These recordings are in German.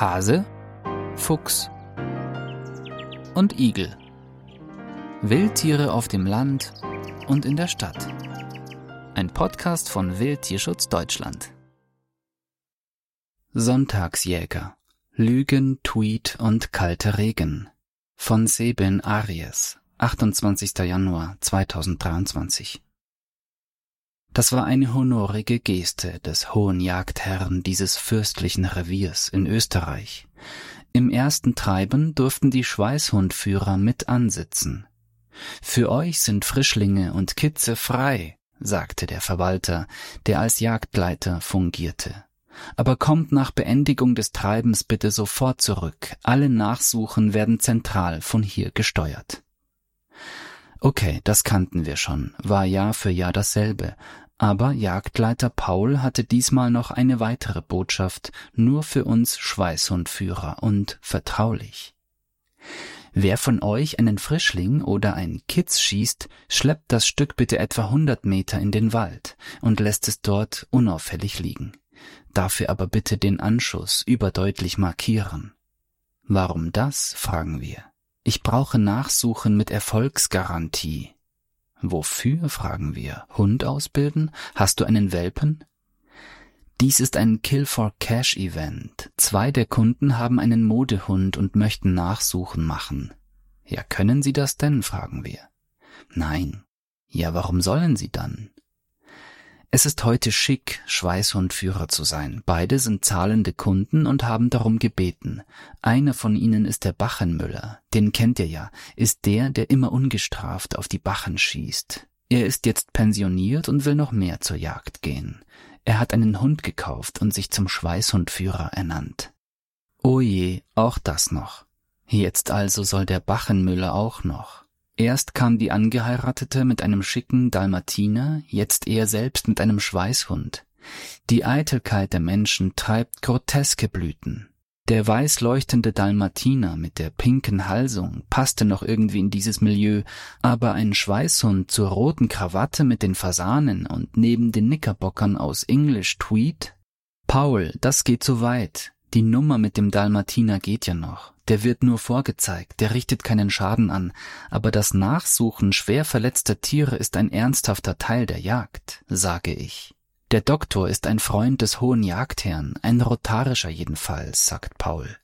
Hase, Fuchs und Igel. Wildtiere auf dem Land und in der Stadt. Ein Podcast von Wildtierschutz Deutschland. Sonntagsjäger. Lügen, Tweet und kalter Regen. Von Sebin Aries. 28. Januar 2023. Das war eine honorige Geste des hohen Jagdherrn dieses fürstlichen Reviers in Österreich. Im ersten Treiben durften die Schweißhundführer mit ansitzen. Für euch sind Frischlinge und Kitze frei, sagte der Verwalter, der als Jagdleiter fungierte. Aber kommt nach Beendigung des Treibens bitte sofort zurück. Alle Nachsuchen werden zentral von hier gesteuert. Okay, das kannten wir schon, war Jahr für Jahr dasselbe, aber Jagdleiter Paul hatte diesmal noch eine weitere Botschaft, nur für uns Schweißhundführer und vertraulich. Wer von euch einen Frischling oder ein Kitz schießt, schleppt das Stück bitte etwa hundert Meter in den Wald und lässt es dort unauffällig liegen. Dafür aber bitte den Anschuss überdeutlich markieren. Warum das, fragen wir. Ich brauche Nachsuchen mit Erfolgsgarantie. Wofür, fragen wir. Hund ausbilden? Hast du einen Welpen? Dies ist ein Kill for Cash Event. Zwei der Kunden haben einen Modehund und möchten Nachsuchen machen. Ja, können sie das denn? fragen wir. Nein. Ja, warum sollen sie dann? Es ist heute schick, Schweißhundführer zu sein. Beide sind zahlende Kunden und haben darum gebeten. Einer von ihnen ist der Bachenmüller. Den kennt ihr ja. Ist der, der immer ungestraft auf die Bachen schießt. Er ist jetzt pensioniert und will noch mehr zur Jagd gehen. Er hat einen Hund gekauft und sich zum Schweißhundführer ernannt. Oh je, auch das noch. Jetzt also soll der Bachenmüller auch noch. Erst kam die Angeheiratete mit einem schicken Dalmatiner, jetzt er selbst mit einem Schweißhund. Die Eitelkeit der Menschen treibt groteske Blüten. Der weiß leuchtende Dalmatiner mit der pinken Halsung passte noch irgendwie in dieses Milieu, aber ein Schweißhund zur roten Krawatte mit den Fasanen und neben den Knickerbockern aus English Tweed? Paul, das geht zu weit. Die Nummer mit dem Dalmatiner geht ja noch. Der wird nur vorgezeigt, der richtet keinen Schaden an, aber das Nachsuchen schwer verletzter Tiere ist ein ernsthafter Teil der Jagd, sage ich. Der Doktor ist ein Freund des hohen Jagdherrn, ein rotarischer jedenfalls, sagt Paul.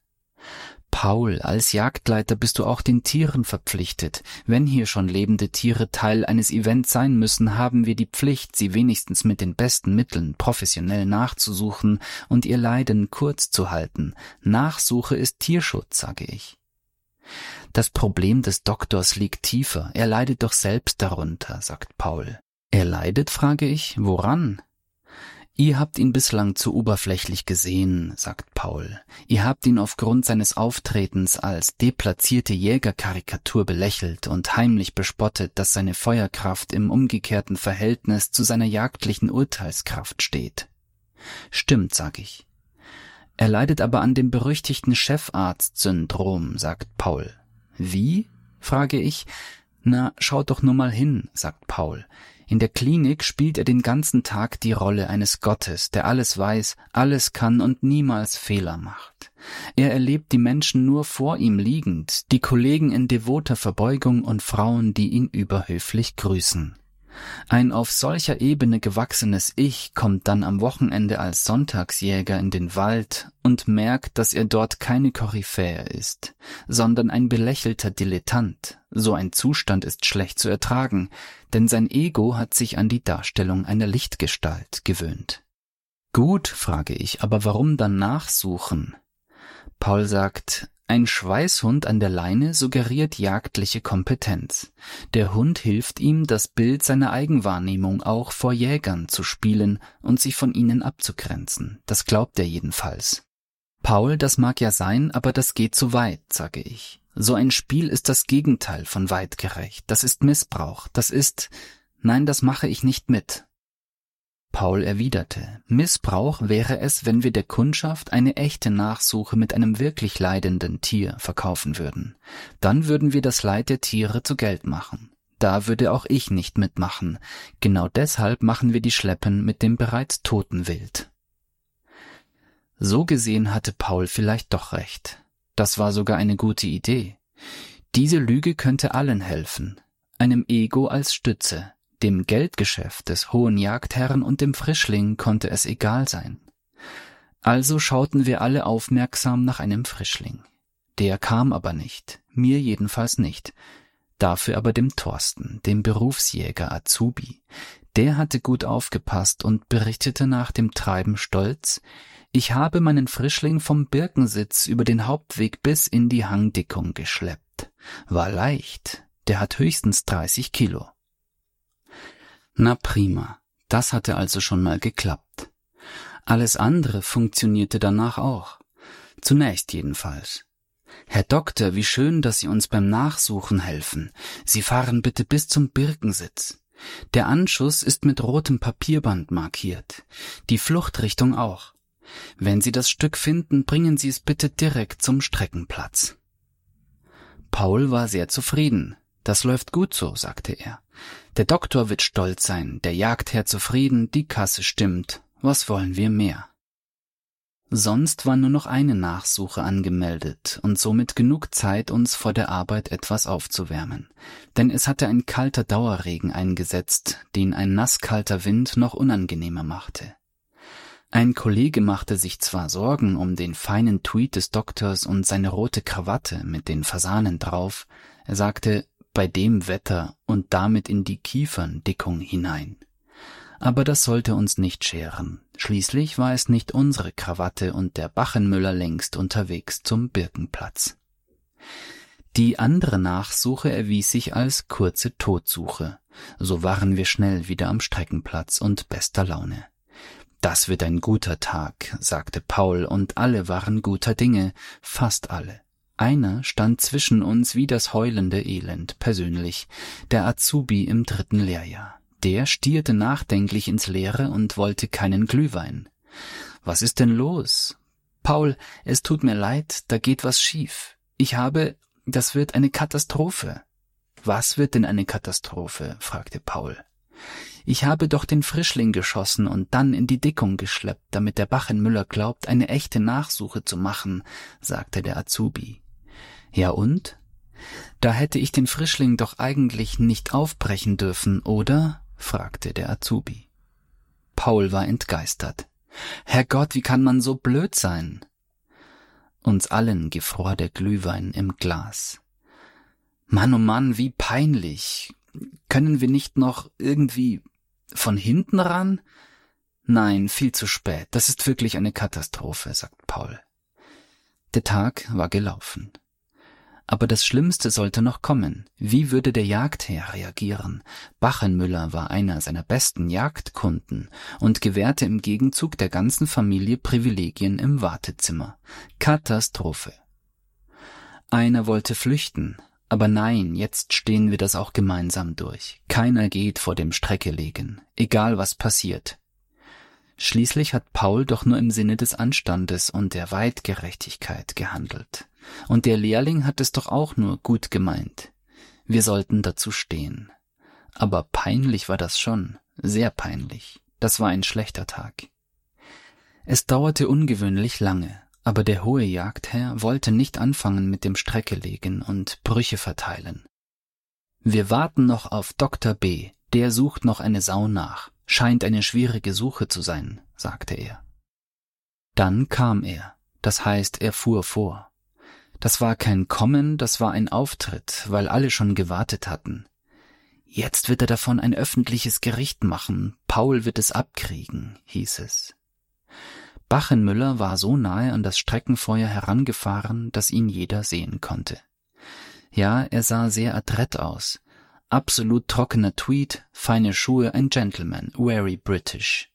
Paul, als Jagdleiter bist du auch den Tieren verpflichtet. Wenn hier schon lebende Tiere Teil eines Events sein müssen, haben wir die Pflicht, sie wenigstens mit den besten Mitteln professionell nachzusuchen und ihr Leiden kurz zu halten. Nachsuche ist Tierschutz, sage ich. Das Problem des Doktors liegt tiefer. Er leidet doch selbst darunter, sagt Paul. Er leidet, frage ich. Woran? Ihr habt ihn bislang zu oberflächlich gesehen, sagt Paul. Ihr habt ihn aufgrund seines Auftretens als deplatzierte Jägerkarikatur belächelt und heimlich bespottet, dass seine Feuerkraft im umgekehrten Verhältnis zu seiner jagdlichen Urteilskraft steht. Stimmt, sag ich. Er leidet aber an dem berüchtigten Chefarzt-Syndrom, sagt Paul. Wie? frage ich. Na, schaut doch nur mal hin, sagt Paul. In der Klinik spielt er den ganzen Tag die Rolle eines Gottes, der alles weiß, alles kann und niemals Fehler macht. Er erlebt die Menschen nur vor ihm liegend, die Kollegen in devoter Verbeugung und Frauen, die ihn überhöflich grüßen. Ein auf solcher Ebene gewachsenes Ich kommt dann am Wochenende als Sonntagsjäger in den Wald und merkt, dass er dort keine Koryphäe ist, sondern ein belächelter Dilettant. So ein Zustand ist schlecht zu ertragen, denn sein Ego hat sich an die Darstellung einer Lichtgestalt gewöhnt. Gut, frage ich, aber warum dann nachsuchen? Paul sagt, ein Schweißhund an der Leine suggeriert jagdliche Kompetenz. Der Hund hilft ihm, das Bild seiner Eigenwahrnehmung auch vor Jägern zu spielen und sich von ihnen abzugrenzen. Das glaubt er jedenfalls. Paul, das mag ja sein, aber das geht zu weit, sage ich. So ein Spiel ist das Gegenteil von weitgerecht. Das ist Missbrauch. Das ist, nein, das mache ich nicht mit. Paul erwiderte, Missbrauch wäre es, wenn wir der Kundschaft eine echte Nachsuche mit einem wirklich leidenden Tier verkaufen würden. Dann würden wir das Leid der Tiere zu Geld machen. Da würde auch ich nicht mitmachen. Genau deshalb machen wir die Schleppen mit dem bereits toten Wild. So gesehen hatte Paul vielleicht doch recht. Das war sogar eine gute Idee. Diese Lüge könnte allen helfen. Einem Ego als Stütze, dem Geldgeschäft des hohen Jagdherrn und dem Frischling konnte es egal sein. Also schauten wir alle aufmerksam nach einem Frischling. Der kam aber nicht, mir jedenfalls nicht, dafür aber dem Thorsten, dem Berufsjäger Azubi. Der hatte gut aufgepasst und berichtete nach dem Treiben stolz, ich habe meinen Frischling vom Birkensitz über den Hauptweg bis in die Hangdickung geschleppt. War leicht, der hat höchstens 30 Kilo. Na prima, das hatte also schon mal geklappt. Alles andere funktionierte danach auch. Zunächst jedenfalls. Herr Doktor, wie schön, dass Sie uns beim Nachsuchen helfen. Sie fahren bitte bis zum Birkensitz. Der Anschuss ist mit rotem Papierband markiert. Die Fluchtrichtung auch. Wenn Sie das Stück finden, bringen Sie es bitte direkt zum Streckenplatz. Paul war sehr zufrieden. Das läuft gut so, sagte er. Der Doktor wird stolz sein, der Jagdherr zufrieden, die Kasse stimmt. Was wollen wir mehr? Sonst war nur noch eine Nachsuche angemeldet und somit genug Zeit, uns vor der Arbeit etwas aufzuwärmen. Denn es hatte ein kalter Dauerregen eingesetzt, den ein nasskalter Wind noch unangenehmer machte. Ein Kollege machte sich zwar Sorgen um den feinen Tweet des Doktors und seine rote Krawatte mit den Fasanen drauf, er sagte, bei dem Wetter und damit in die Kieferndickung hinein. Aber das sollte uns nicht scheren. Schließlich war es nicht unsere Krawatte und der Bachenmüller längst unterwegs zum Birkenplatz. Die andere Nachsuche erwies sich als kurze Todsuche. So waren wir schnell wieder am Streckenplatz und bester Laune. Das wird ein guter Tag, sagte Paul, und alle waren guter Dinge, fast alle. Einer stand zwischen uns wie das heulende Elend persönlich, der Azubi im dritten Lehrjahr. Der stierte nachdenklich ins Leere und wollte keinen Glühwein. Was ist denn los? Paul, es tut mir leid, da geht was schief. Ich habe, das wird eine Katastrophe. Was wird denn eine Katastrophe? fragte Paul. Ich habe doch den Frischling geschossen und dann in die Dickung geschleppt, damit der Bachenmüller glaubt, eine echte Nachsuche zu machen, sagte der Azubi. Ja und? Da hätte ich den Frischling doch eigentlich nicht aufbrechen dürfen, oder? fragte der Azubi. Paul war entgeistert. Herrgott, wie kann man so blöd sein? Uns allen gefror der Glühwein im Glas. Mann, oh Mann, wie peinlich. Können wir nicht noch irgendwie von hinten ran? Nein, viel zu spät. Das ist wirklich eine Katastrophe, sagt Paul. Der Tag war gelaufen. Aber das Schlimmste sollte noch kommen. Wie würde der Jagdherr reagieren? Bachenmüller war einer seiner besten Jagdkunden und gewährte im Gegenzug der ganzen Familie Privilegien im Wartezimmer. Katastrophe. Einer wollte flüchten, aber nein, jetzt stehen wir das auch gemeinsam durch. Keiner geht vor dem Streckelegen, egal was passiert. Schließlich hat Paul doch nur im Sinne des Anstandes und der Weitgerechtigkeit gehandelt. Und der Lehrling hat es doch auch nur gut gemeint. Wir sollten dazu stehen. Aber peinlich war das schon, sehr peinlich. Das war ein schlechter Tag. Es dauerte ungewöhnlich lange, aber der hohe Jagdherr wollte nicht anfangen mit dem Streckelegen und Brüche verteilen. Wir warten noch auf Dr. B., der sucht noch eine Sau nach. Scheint eine schwierige Suche zu sein, sagte er. Dann kam er, das heißt, er fuhr vor. Das war kein Kommen, das war ein Auftritt, weil alle schon gewartet hatten. Jetzt wird er davon ein öffentliches Gericht machen, Paul wird es abkriegen, hieß es. Bachenmüller war so nahe an das Streckenfeuer herangefahren, dass ihn jeder sehen konnte. Ja, er sah sehr adrett aus. Absolut trockener Tweed, feine Schuhe, ein Gentleman, very British.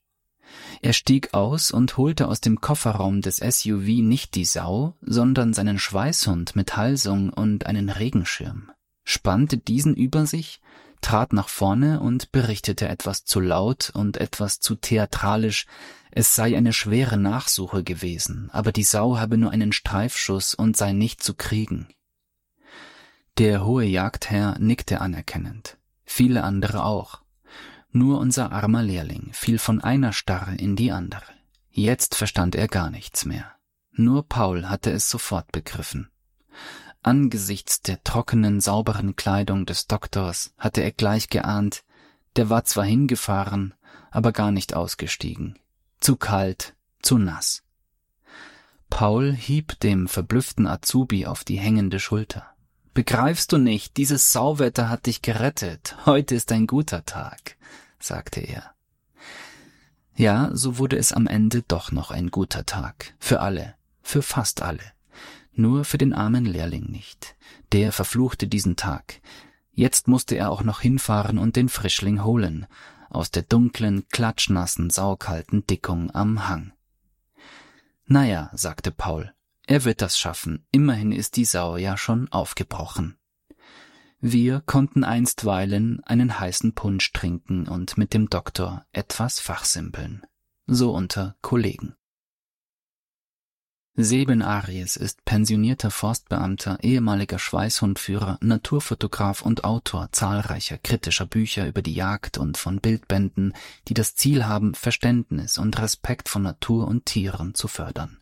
Er stieg aus und holte aus dem Kofferraum des SUV nicht die Sau, sondern seinen Schweißhund mit Halsung und einen Regenschirm, spannte diesen über sich, trat nach vorne und berichtete etwas zu laut und etwas zu theatralisch, es sei eine schwere Nachsuche gewesen, aber die Sau habe nur einen Streifschuss und sei nicht zu kriegen. Der hohe Jagdherr nickte anerkennend, viele andere auch, nur unser armer Lehrling fiel von einer Starre in die andere. Jetzt verstand er gar nichts mehr. Nur Paul hatte es sofort begriffen. Angesichts der trockenen, sauberen Kleidung des Doktors hatte er gleich geahnt, der war zwar hingefahren, aber gar nicht ausgestiegen. Zu kalt, zu nass. Paul hieb dem verblüfften Azubi auf die hängende Schulter. Begreifst du nicht, dieses Sauwetter hat dich gerettet. Heute ist ein guter Tag, sagte er. Ja, so wurde es am Ende doch noch ein guter Tag. Für alle. Für fast alle. Nur für den armen Lehrling nicht. Der verfluchte diesen Tag. Jetzt musste er auch noch hinfahren und den Frischling holen. Aus der dunklen, klatschnassen, saukalten Dickung am Hang. Naja, sagte Paul, er wird das schaffen, immerhin ist die Sau ja schon aufgebrochen. Wir konnten einstweilen einen heißen Punsch trinken und mit dem Doktor etwas fachsimpeln. So unter Kollegen. Seben Aries ist pensionierter Forstbeamter, ehemaliger Schweißhundführer, Naturfotograf und Autor zahlreicher kritischer Bücher über die Jagd und von Bildbänden, die das Ziel haben, Verständnis und Respekt von Natur und Tieren zu fördern.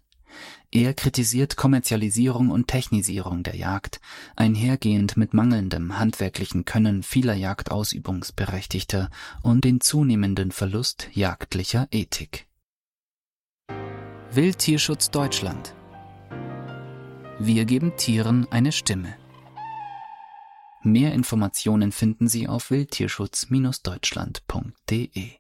Er kritisiert Kommerzialisierung und Technisierung der Jagd, einhergehend mit mangelndem handwerklichen Können vieler Jagdausübungsberechtigter und den zunehmenden Verlust jagdlicher Ethik. Wildtierschutz Deutschland. Wir geben Tieren eine Stimme. Mehr Informationen finden Sie auf wildtierschutz-deutschland.de